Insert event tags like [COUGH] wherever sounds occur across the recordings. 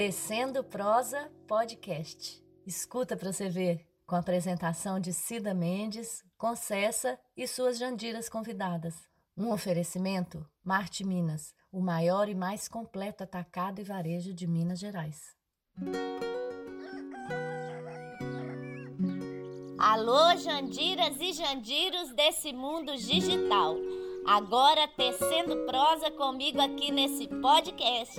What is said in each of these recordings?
Tecendo Prosa Podcast. Escuta para você ver, com a apresentação de Cida Mendes, Concessa e suas jandiras convidadas. Um oferecimento Marte Minas, o maior e mais completo atacado e varejo de Minas Gerais. Alô, Jandiras e Jandiros desse mundo digital. Agora tecendo prosa comigo aqui nesse podcast.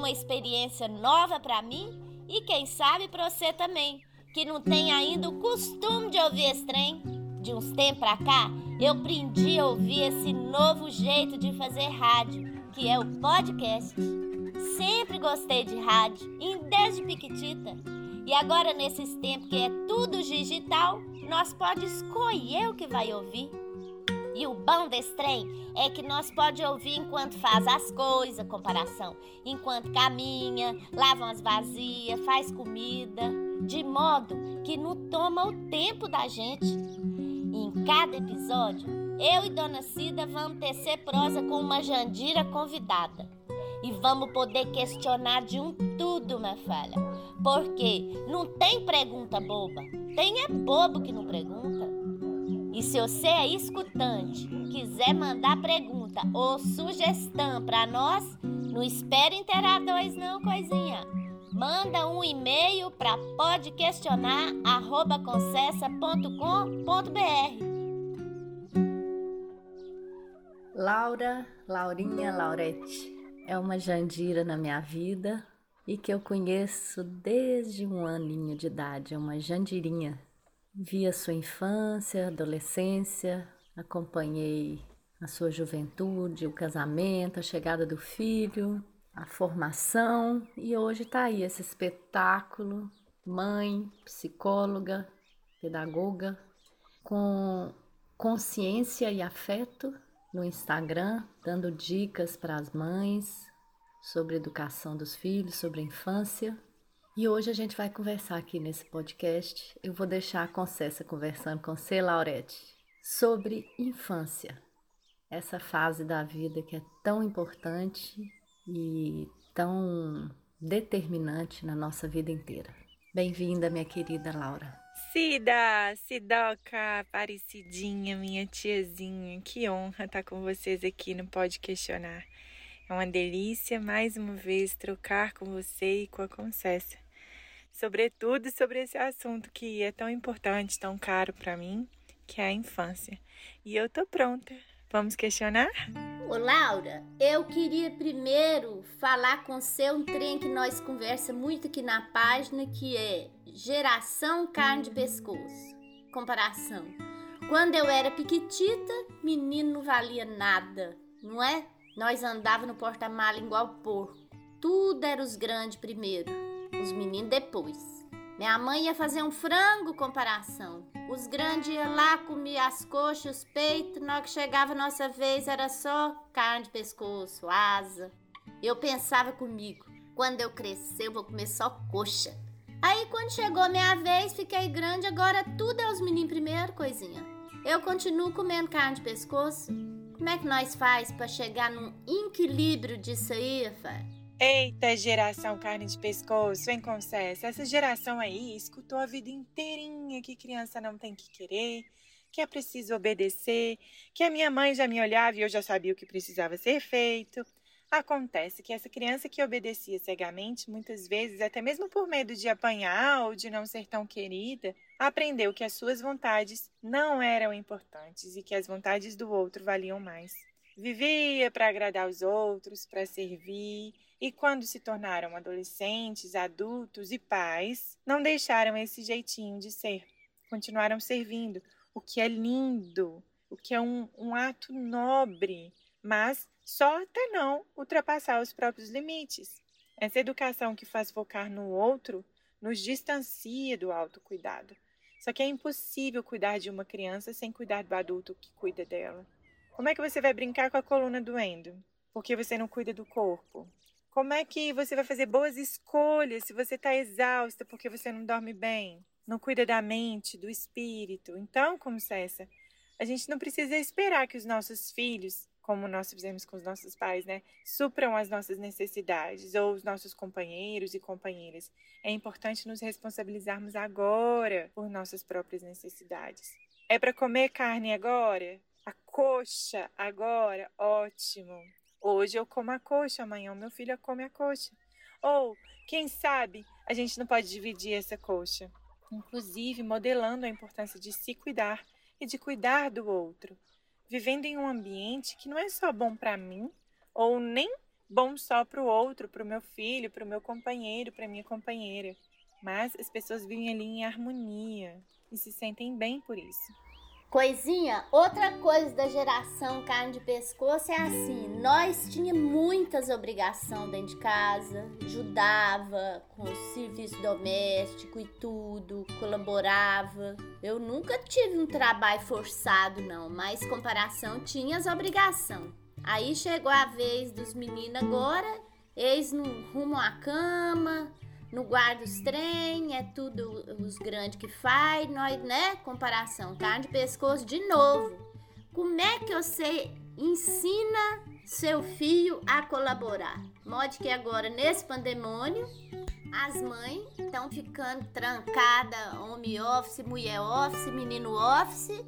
Uma experiência nova para mim e quem sabe para você também, que não tem ainda o costume de ouvir esse trem. De uns tempos pra cá, eu aprendi a ouvir esse novo jeito de fazer rádio, que é o podcast. Sempre gostei de rádio, desde piquitita. E agora, nesses tempos que é tudo digital, nós pode escolher o que vai ouvir. E o bom desse trem é que nós pode ouvir enquanto faz as coisas, comparação, enquanto caminha, lava umas vazias, faz comida, de modo que não toma o tempo da gente. Em cada episódio, eu e Dona Cida vamos tecer prosa com uma Jandira convidada. E vamos poder questionar de um tudo, minha falha. Porque não tem pergunta boba. Tem é bobo que não pergunta. E se você é escutante, quiser mandar pergunta ou sugestão para nós, não espere interar dois não, coisinha. Manda um e-mail para podquestionar@concessa.com.br. Laura, Laurinha, Laurete é uma Jandira na minha vida e que eu conheço desde um aninho de idade, é uma Jandirinha. Vi a sua infância, adolescência, acompanhei a sua juventude, o casamento, a chegada do filho, a formação e hoje está aí esse espetáculo, mãe, psicóloga, pedagoga, com consciência e afeto no Instagram, dando dicas para as mães sobre educação dos filhos, sobre a infância. E hoje a gente vai conversar aqui nesse podcast. Eu vou deixar a Concessa conversando com você, Laurete, sobre infância. Essa fase da vida que é tão importante e tão determinante na nossa vida inteira. Bem-vinda, minha querida Laura. Cida, Sidoca, parecidinha, minha tiazinha, que honra estar com vocês aqui no Pode Questionar. É uma delícia mais uma vez trocar com você e com a Concessa, sobretudo sobre esse assunto que é tão importante, tão caro para mim, que é a infância. E eu tô pronta. Vamos questionar? Ô Laura, eu queria primeiro falar com você um trem que nós conversa muito aqui na página, que é geração carne de pescoço. Comparação. Quando eu era piquitita, menino não valia nada, não é? Nós andava no porta-mala igual porco. Tudo era os grandes primeiro, os meninos depois. Minha mãe ia fazer um frango comparação. Os grandes iam lá, comiam as coxas, os peitos. Na hora que chegava a nossa vez, era só carne de pescoço, asa. Eu pensava comigo, quando eu crescer, eu vou comer só coxa. Aí, quando chegou minha vez, fiquei grande, agora tudo é os meninos primeiro, coisinha. Eu continuo comendo carne de pescoço. Como é que nós faz para chegar num equilíbrio disso aí, Fábio? Eita geração carne de pescoço, hein, Concessa? Essa geração aí escutou a vida inteirinha que criança não tem que querer, que é preciso obedecer, que a minha mãe já me olhava e eu já sabia o que precisava ser feito. Acontece que essa criança que obedecia cegamente, muitas vezes, até mesmo por medo de apanhar ou de não ser tão querida, aprendeu que as suas vontades não eram importantes e que as vontades do outro valiam mais. Vivia para agradar os outros, para servir, e quando se tornaram adolescentes, adultos e pais, não deixaram esse jeitinho de ser. Continuaram servindo, o que é lindo, o que é um, um ato nobre, mas só até não ultrapassar os próprios limites. Essa educação que faz focar no outro nos distancia do autocuidado. Só que é impossível cuidar de uma criança sem cuidar do adulto que cuida dela. Como é que você vai brincar com a coluna doendo? Porque você não cuida do corpo. Como é que você vai fazer boas escolhas se você está exausta porque você não dorme bem? Não cuida da mente, do espírito? Então, como Cessa, a gente não precisa esperar que os nossos filhos como nós fizemos com os nossos pais, né? Supram as nossas necessidades ou os nossos companheiros e companheiras. É importante nos responsabilizarmos agora por nossas próprias necessidades. É para comer carne agora? A coxa agora? Ótimo. Hoje eu como a coxa, amanhã o meu filho come a coxa. Ou, quem sabe, a gente não pode dividir essa coxa, inclusive modelando a importância de se cuidar e de cuidar do outro, vivendo em um ambiente que não é só bom para mim, ou nem bom só para o outro, para o meu filho, para o meu companheiro, para minha companheira, mas as pessoas vivem ali em harmonia e se sentem bem por isso. Coisinha, outra coisa da geração carne de pescoço é assim, nós tinha muitas obrigações dentro de casa, ajudava com o serviço doméstico e tudo, colaborava. Eu nunca tive um trabalho forçado não, mas comparação tinha as obrigações. Aí chegou a vez dos meninos agora, eles no rumo à cama, no guarda os trem, é tudo os grandes que faz, nós, né? Comparação, carne de pescoço de novo. Como é que você ensina seu filho a colaborar? Modo que agora, nesse pandemônio, as mães estão ficando trancadas, home office, mulher office, menino office,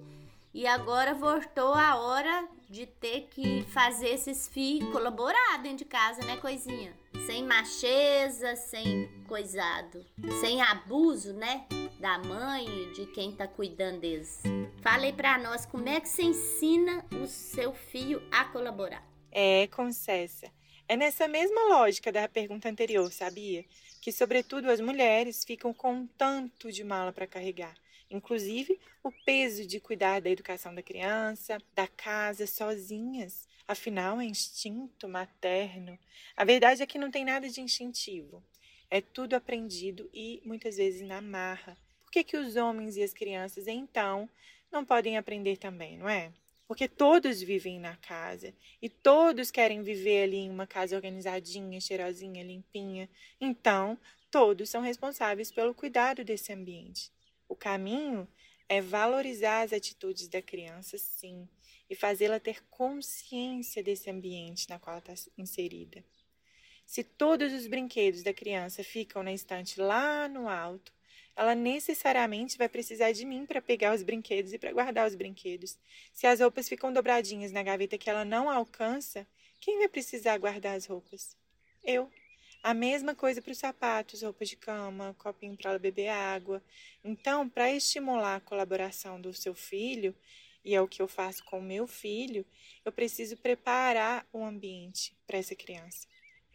e agora voltou a hora de ter que fazer esses filhos colaborar dentro de casa, né, coisinha? Sem macheza, sem coisado, sem abuso, né, da mãe e de quem tá cuidando deles. Fale para nós como é que você ensina o seu filho a colaborar. É, Concessa. É nessa mesma lógica da pergunta anterior, sabia? Que, sobretudo, as mulheres ficam com tanto de mala para carregar inclusive o peso de cuidar da educação da criança, da casa sozinhas. Afinal, é instinto materno. A verdade é que não tem nada de instintivo. É tudo aprendido e muitas vezes na marra. Por que, que os homens e as crianças, então, não podem aprender também, não é? Porque todos vivem na casa e todos querem viver ali em uma casa organizadinha, cheirosinha, limpinha. Então, todos são responsáveis pelo cuidado desse ambiente. O caminho é valorizar as atitudes da criança, sim, e fazê-la ter consciência desse ambiente na qual ela está inserida. Se todos os brinquedos da criança ficam na estante lá no alto, ela necessariamente vai precisar de mim para pegar os brinquedos e para guardar os brinquedos. Se as roupas ficam dobradinhas na gaveta que ela não alcança, quem vai precisar guardar as roupas? Eu. A mesma coisa para os sapatos, roupa de cama, copinho para ela beber água. Então, para estimular a colaboração do seu filho, e é o que eu faço com o meu filho, eu preciso preparar o ambiente para essa criança.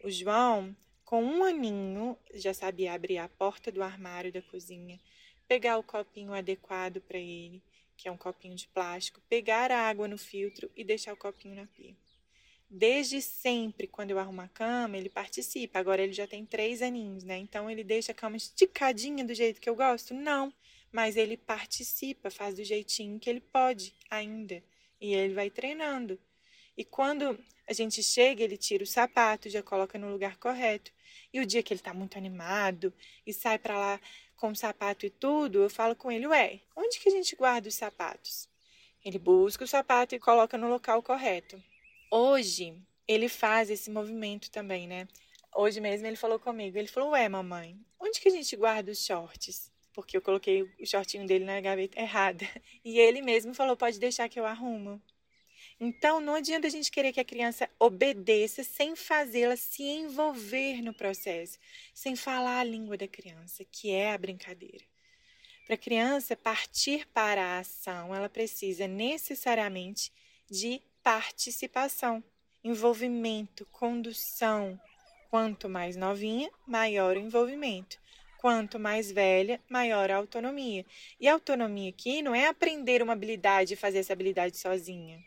O João, com um aninho, já sabia abrir a porta do armário da cozinha, pegar o copinho adequado para ele, que é um copinho de plástico, pegar a água no filtro e deixar o copinho na pia. Desde sempre, quando eu arrumo a cama, ele participa. Agora ele já tem três aninhos, né? Então ele deixa a cama esticadinha do jeito que eu gosto? Não. Mas ele participa, faz do jeitinho que ele pode ainda. E ele vai treinando. E quando a gente chega, ele tira o sapato, já coloca no lugar correto. E o dia que ele tá muito animado e sai para lá com o sapato e tudo, eu falo com ele: Ué, onde que a gente guarda os sapatos? Ele busca o sapato e coloca no local correto. Hoje, ele faz esse movimento também, né? Hoje mesmo ele falou comigo, ele falou, ué, mamãe, onde que a gente guarda os shorts? Porque eu coloquei o shortinho dele na gaveta errada. [LAUGHS] E ele mesmo falou, pode deixar que eu arrumo. Então, não adianta a gente querer que a criança obedeça sem fazê-la se envolver no processo, sem falar a língua da criança, que é a brincadeira. Para a criança partir para a ação, ela precisa necessariamente de participação, envolvimento, condução. Quanto mais novinha, maior o envolvimento. Quanto mais velha, maior a autonomia. E a autonomia aqui não é aprender uma habilidade e fazer essa habilidade sozinha.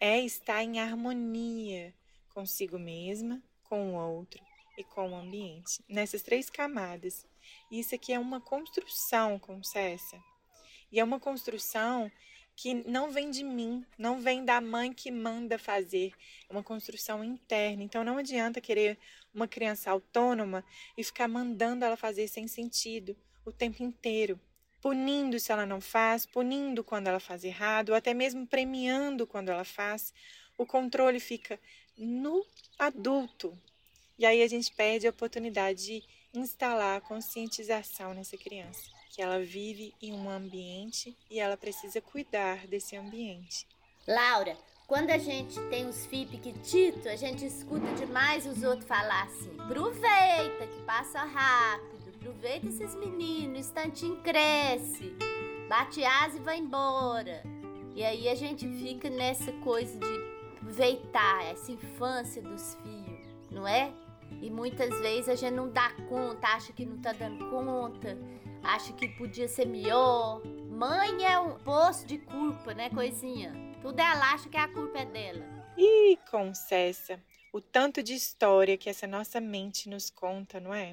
É estar em harmonia consigo mesma, com o outro e com o ambiente. Nessas três camadas. Isso aqui é uma construção, com Cessa. E é uma construção que não vem de mim, não vem da mãe que manda fazer, é uma construção interna. Então não adianta querer uma criança autônoma e ficar mandando ela fazer sem sentido o tempo inteiro, punindo se ela não faz, punindo quando ela faz errado, ou até mesmo premiando quando ela faz. o controle fica no adulto. E aí a gente perde a oportunidade de instalar a conscientização nessa criança, que ela vive em um ambiente e ela precisa cuidar desse ambiente. Laura, quando a gente tem os filhos pequititos, a gente escuta demais os outros falar assim: aproveita que passa rápido, aproveita esses meninos, o instantinho cresce, bate asa e vai embora. E aí a gente fica nessa coisa de aproveitar essa infância dos filhos, não é? E muitas vezes a gente não dá conta, acha que não tá dando conta, acha que podia ser melhor. Mãe é um poço de culpa, né, coisinha? Tudo ela acha que a culpa é dela. E concessa, o tanto de história que essa nossa mente nos conta, não é?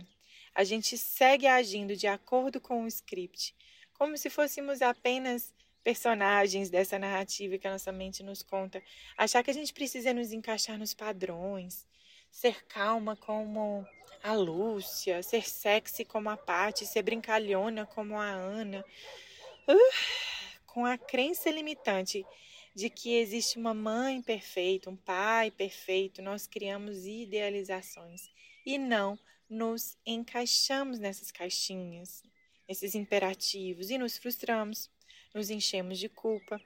A gente segue agindo de acordo com o script, como se fôssemos apenas personagens dessa narrativa que a nossa mente nos conta. Achar que a gente precisa nos encaixar nos padrões, ser calma como a Lúcia, ser sexy como a Paty, ser brincalhona como a Ana. Uh, com a crença limitante de que existe uma mãe perfeita, um pai perfeito, nós criamos idealizações e não nos encaixamos nessas caixinhas, nesses imperativos e nos frustramos nos enchemos de culpa.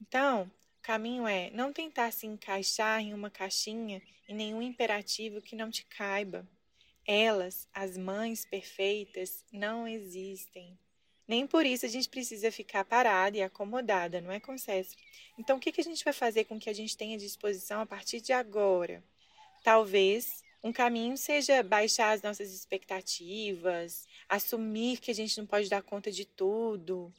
Então, o caminho é não tentar se encaixar em uma caixinha e nenhum imperativo que não te caiba. Elas, as mães perfeitas, não existem. Nem por isso a gente precisa ficar parada e acomodada, não é, Concessa? Então, o que, a gente vai fazer com que a gente tenha disposição a partir de agora? Talvez um caminho seja baixar as nossas expectativas, assumir que a gente não pode dar conta de tudo,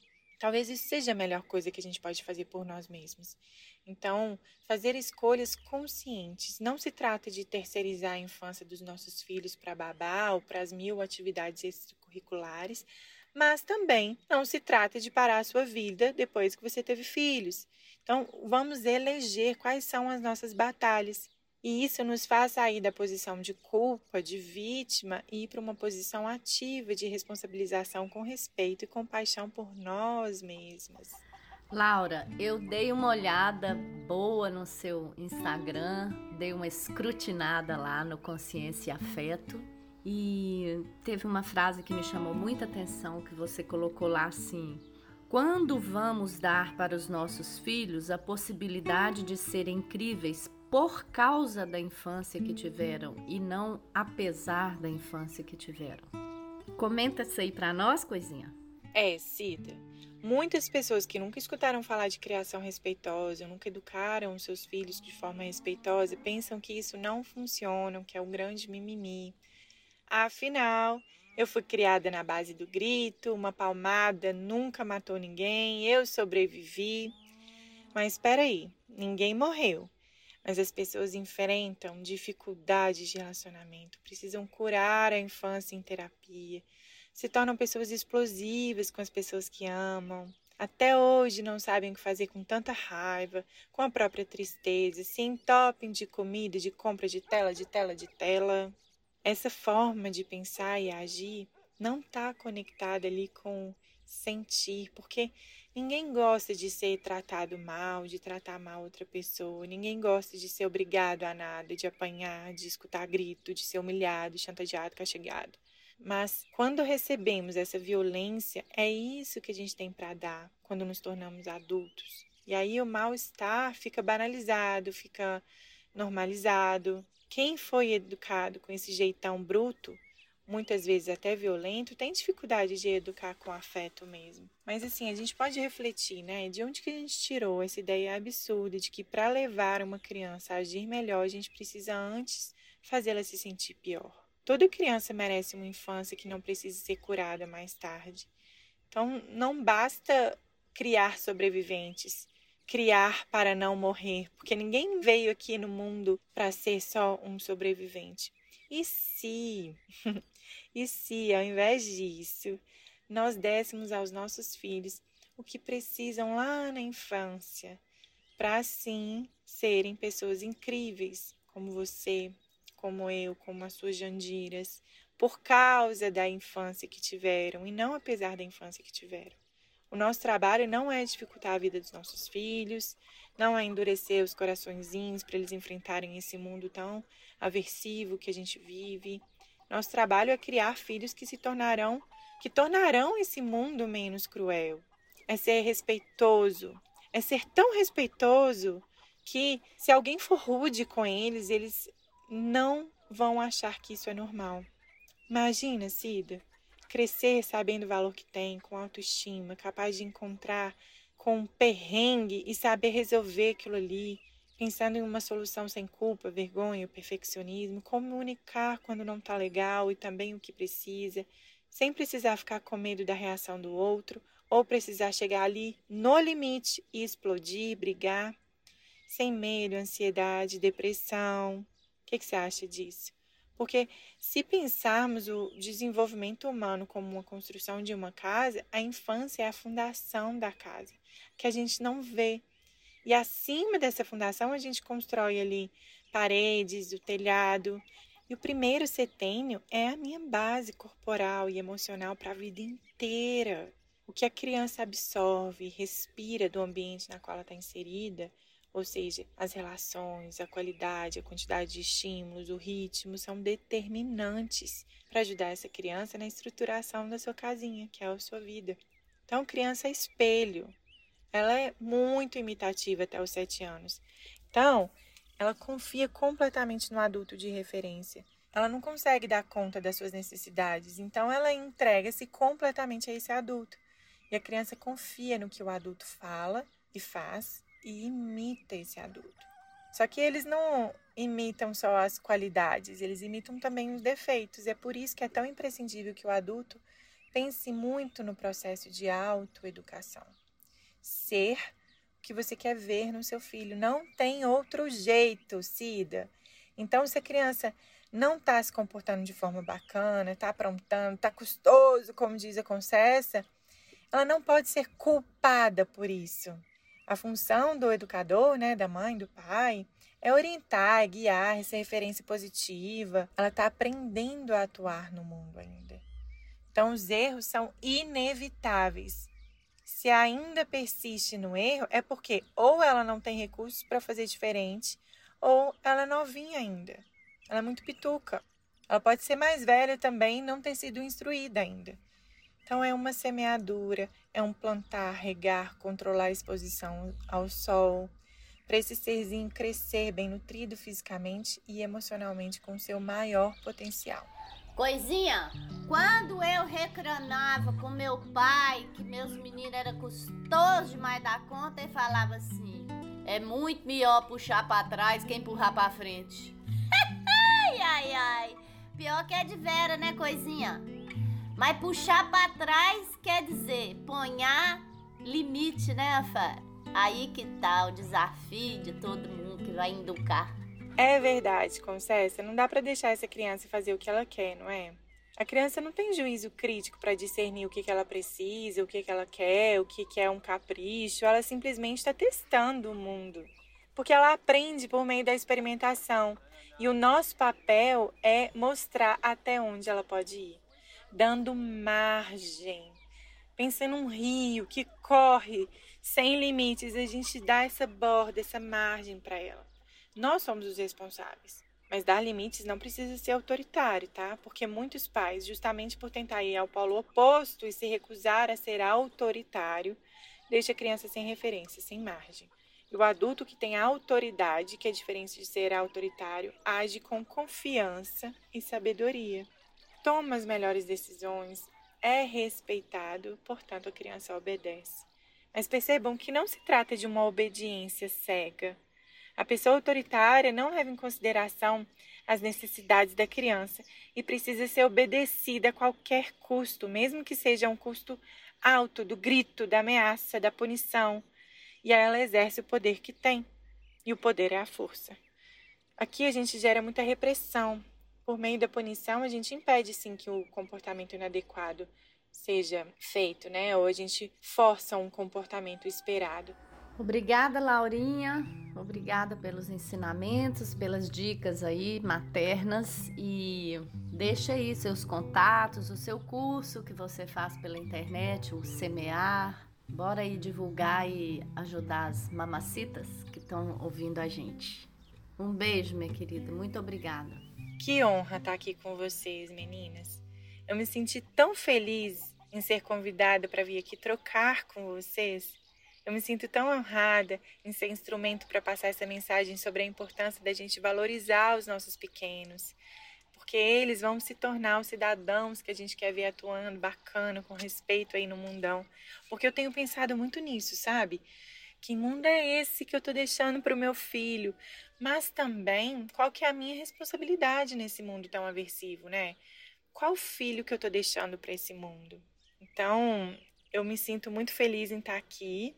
Talvez isso seja a melhor coisa que a gente pode fazer por nós mesmos. Então, fazer escolhas conscientes. Não se trata de terceirizar a infância dos nossos filhos para babá ou para as mil atividades extracurriculares, mas também não se trata de parar a sua vida depois que você teve filhos. Então, vamos eleger quais são as nossas batalhas e isso nos faz sair da posição de culpa, de vítima e ir para uma posição ativa de responsabilização com respeito e compaixão por nós mesmas. Laura, eu dei uma olhada boa no seu Instagram, dei uma escrutinada lá no Consciência e Afeto e teve uma frase que me chamou muita atenção que você colocou lá assim: quando vamos dar para os nossos filhos a possibilidade de serem incríveis por causa da infância que tiveram e não apesar da infância que tiveram. Comenta isso aí para nós, coisinha. É, Cida. Muitas pessoas que nunca escutaram falar de criação respeitosa, nunca educaram seus filhos de forma respeitosa, pensam que isso não funciona, que é um grande mimimi. Afinal, eu fui criada na base do grito, uma palmada nunca matou ninguém, eu sobrevivi. Mas espera aí, ninguém morreu mas as pessoas enfrentam dificuldades de relacionamento, precisam curar a infância em terapia, se tornam pessoas explosivas com as pessoas que amam. Até hoje não sabem o que fazer com tanta raiva, com a própria tristeza, se entopem de comida, de compra de tela, de tela, de tela. Essa forma de pensar e agir não está conectada ali com sentir, porque Ninguém gosta de ser tratado mal, de tratar mal outra pessoa. Ninguém gosta de ser obrigado a nada, de apanhar, de escutar grito, de ser humilhado, chantageado, castigado. Mas quando recebemos essa violência, é isso que a gente tem para dar quando nos tornamos adultos. E aí o mal-estar fica banalizado, fica normalizado. Quem foi educado com esse jeitão bruto muitas vezes até violento, tem dificuldade de educar com afeto mesmo. Mas assim, a gente pode refletir, né? De onde que a gente tirou essa ideia absurda de que para levar uma criança a agir melhor, a gente precisa antes fazê-la se sentir pior. Toda criança merece uma infância que não precise ser curada mais tarde. Então, não basta criar sobreviventes, criar para não morrer, porque ninguém veio aqui no mundo para ser só um sobrevivente. E se [LAUGHS] E se, ao invés disso, nós dessemos aos nossos filhos o que precisam lá na infância, para assim serem pessoas incríveis, como você, como eu, como as suas jandiras, por causa da infância que tiveram e não apesar da infância que tiveram. O nosso trabalho não é dificultar a vida dos nossos filhos, não é endurecer os coraçõezinhos para eles enfrentarem esse mundo tão aversivo que a gente vive. Nosso trabalho é criar filhos que se tornarão, que tornarão esse mundo menos cruel. É ser respeitoso, é ser tão respeitoso que se alguém for rude com eles, eles não vão achar que isso é normal. Imagina, Cida, crescer sabendo o valor que tem, com autoestima, capaz de encontrar com um perrengue e saber resolver aquilo ali, pensando em uma solução sem culpa, vergonha, perfeccionismo, comunicar quando não está legal e também o que precisa, sem precisar ficar com medo da reação do outro ou precisar chegar ali no limite e explodir, brigar, sem medo, ansiedade, depressão. Que, que você acha disso? Porque se pensarmos o desenvolvimento humano como uma construção de uma casa, a infância é a fundação da casa que a gente não vê. E acima dessa fundação a gente constrói ali paredes, o telhado. E o primeiro setênio é a minha base corporal e emocional para a vida inteira. O que a criança absorve, respira do ambiente na qual ela está inserida, ou seja, as relações, a qualidade, a quantidade de estímulos, o ritmo, são determinantes para ajudar essa criança na estruturação da sua casinha, que é a sua vida. Então, criança é espelho, ela é muito imitativa até os sete anos. Então, ela confia completamente no adulto de referência. Ela não consegue dar conta das suas necessidades, então ela entrega-se completamente a esse adulto. E a criança confia no que o adulto fala e faz e imita esse adulto. Só que eles não imitam só as qualidades, eles imitam também os defeitos. É por isso que é tão imprescindível que o adulto pense muito no processo de autoeducação ser o que você quer ver no seu filho. Não tem outro jeito, Cida. Então, se a criança não está se comportando de forma bacana, está aprontando, está custoso, como diz a Concessa, ela não pode ser culpada por isso. A função do educador, né, da mãe, do pai, é orientar, guiar, essa referência positiva. Ela está aprendendo a atuar no mundo ainda. Então, os erros são inevitáveis se ainda persiste no erro, é porque ou ela não tem recursos para fazer diferente, ou ela é novinha ainda. Ela é muito pituca. Ela pode ser mais velha também não ter sido instruída ainda. Então, é uma semeadura, é um plantar, regar, controlar a exposição ao sol, para esse serzinho crescer bem nutrido fisicamente e emocionalmente com seu maior potencial. Coisinha, quando eu recranava com meu pai que meus meninos eram custosos demais da conta, ele falava assim: é muito melhor puxar para trás que empurrar para frente. [LAUGHS] ai, ai, ai. Pior que é de vera, né, coisinha? Mas puxar para trás quer dizer ponhar limite, né, Fá? Aí que tá o desafio de todo mundo que vai educar. É verdade, Concessa. Não dá para deixar essa criança fazer o que ela quer, não é? A criança não tem juízo crítico para discernir o que, que ela precisa, o que, que ela quer, o que, que é um capricho. Ela simplesmente está testando o mundo. Porque ela aprende por meio da experimentação. E o nosso papel é mostrar até onde ela pode ir, dando margem. Pensa num rio que corre sem limites, a gente dá essa borda, essa margem para ela. Nós somos os responsáveis. Mas dar limites não precisa ser autoritário, tá? Porque muitos pais, justamente por tentar ir ao polo oposto e se recusar a ser autoritário, deixa a criança sem referência, sem margem. E o adulto que tem autoridade, que é diferente de ser autoritário, age com confiança e sabedoria. Toma as melhores decisões, é respeitado, portanto a criança obedece. Mas percebam que não se trata de uma obediência cega a pessoa autoritária não leva em consideração as necessidades da criança e precisa ser obedecida a qualquer custo, mesmo que seja um custo alto do grito, da ameaça, da punição. E ela exerce o poder que tem. E o poder é a força. Aqui a gente gera muita repressão. Por meio da punição, a gente impede sim que o comportamento inadequado seja feito, né? Ou a gente força um comportamento esperado. Obrigada, Laurinha. Obrigada pelos ensinamentos, pelas dicas aí maternas e deixa aí seus contatos, o seu curso que você faz pela internet, o Semear. Bora aí divulgar e ajudar as mamacitas que estão ouvindo a gente. Um beijo, minha querida. Muito obrigada. Que honra estar aqui com vocês, meninas. Eu me senti tão feliz em ser convidada para vir aqui trocar com vocês. Eu me sinto tão honrada em ser instrumento para passar essa mensagem sobre a importância da gente valorizar os nossos pequenos, porque eles vão se tornar os cidadãos que a gente quer ver atuando bacana, com respeito aí no mundão. Porque eu tenho pensado muito nisso, sabe? Que mundo é esse que eu estou deixando para o meu filho? Mas também, qual que é a minha responsabilidade nesse mundo tão aversivo, né? Qual filho que eu estou deixando para esse mundo? Então, eu me sinto muito feliz em estar aqui,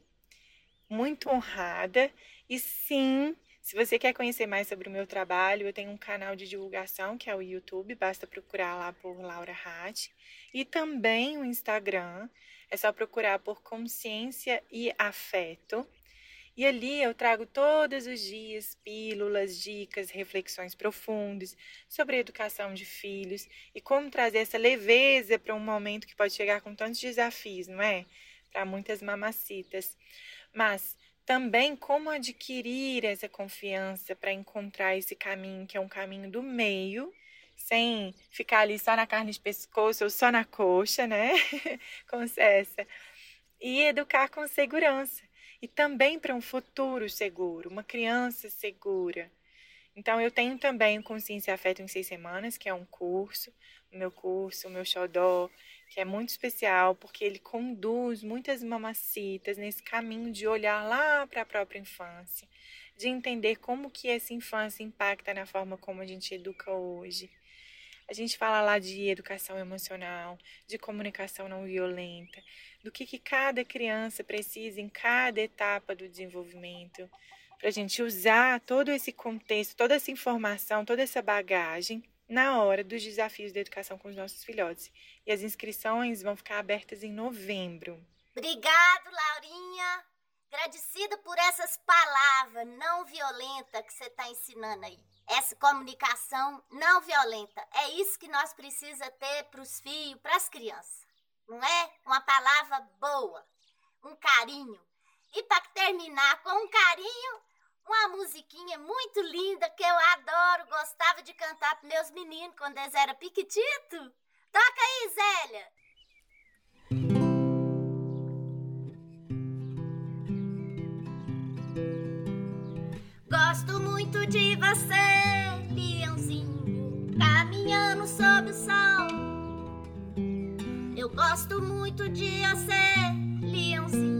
muito honrada e sim, se você quer conhecer mais sobre o meu trabalho, eu tenho um canal de divulgação que é o YouTube, basta procurar lá por Laura Hatt, e também o Instagram, é só procurar por Consciência e Afeto. E ali eu trago todos os dias pílulas, dicas, reflexões profundas sobre a educação de filhos e como trazer essa leveza para um momento que pode chegar com tantos desafios, não é? Para muitas mamacitas. Mas também como adquirir essa confiança para encontrar esse caminho que é um caminho do meio, sem ficar ali só na carne de pescoço ou só na coxa, né? [LAUGHS] com essa. E educar com segurança e também para um futuro seguro, uma criança segura. Então, eu tenho também Consciência e Afeto em Seis Semanas, que é um curso, o meu curso, o meu xodó, que é muito especial, porque ele conduz muitas mamacitas nesse caminho de olhar lá para a própria infância, de entender como que essa infância impacta na forma como a gente educa hoje. A gente fala lá de educação emocional, de comunicação não violenta, do que, que cada criança precisa em cada etapa do desenvolvimento, para a gente usar todo esse contexto, toda essa informação, toda essa bagagem na hora dos desafios da educação com os nossos filhotes. E as inscrições vão ficar abertas em novembro. Obrigado, Laurinha. Agradecida por essas palavras não violentas que você está ensinando aí. Essa comunicação não violenta. É isso que nós precisamos ter para os filhos, para as crianças não é? Uma palavra boa, um carinho. E para terminar com um carinho, uma musiquinha muito linda que eu adoro, gostava de cantar para meus meninos quando eles eram piquitito. Toca aí, Zélia! Gosto muito de você, leãozinho, caminhando sob o sol. Eu gosto muito de você, leãozinho.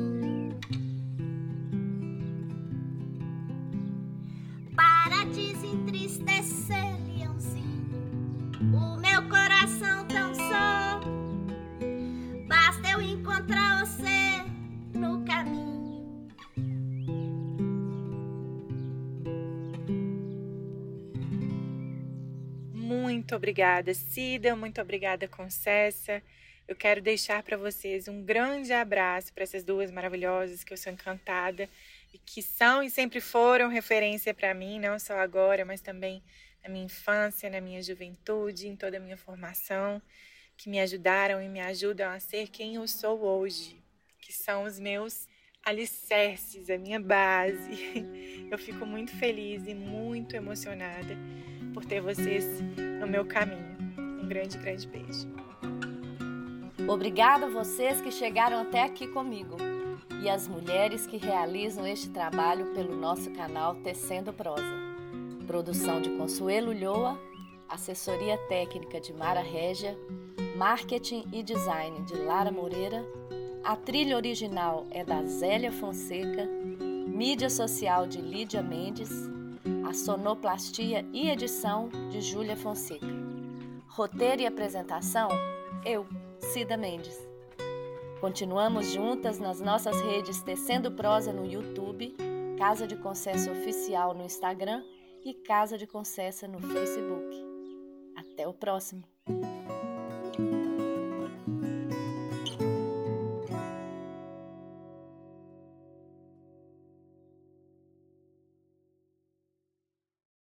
Desentristecer, leãozinho, o meu coração tão só. Basta eu encontrar você no caminho. Muito obrigada, Cida. Muito obrigada, Concessa. Eu quero deixar para vocês um grande abraço para essas duas maravilhosas que eu sou encantada e que são e sempre foram referência para mim, não só agora, mas também na minha infância, na minha juventude, em toda a minha formação, que me ajudaram e me ajudam a ser quem eu sou hoje, que são os meus alicerces, a minha base. [LAUGHS] Eu fico muito feliz e muito emocionada por ter vocês no meu caminho. Um grande, grande beijo. Obrigada a vocês que chegaram até aqui comigo e as mulheres que realizam este trabalho pelo nosso canal Tecendo Prosa. Produção de Consuelo Lhoa, assessoria técnica de Mara Régia, marketing e design de Lara Moreira, a trilha original é da Zélia Fonseca, mídia social de Lídia Mendes, a sonoplastia e edição de Júlia Fonseca. Roteiro e apresentação, eu. Cida Mendes. Continuamos juntas nas nossas redes Tecendo Prosa no YouTube, Casa de Concessa Oficial no Instagram e Casa de Concessa no Facebook. Até o próximo!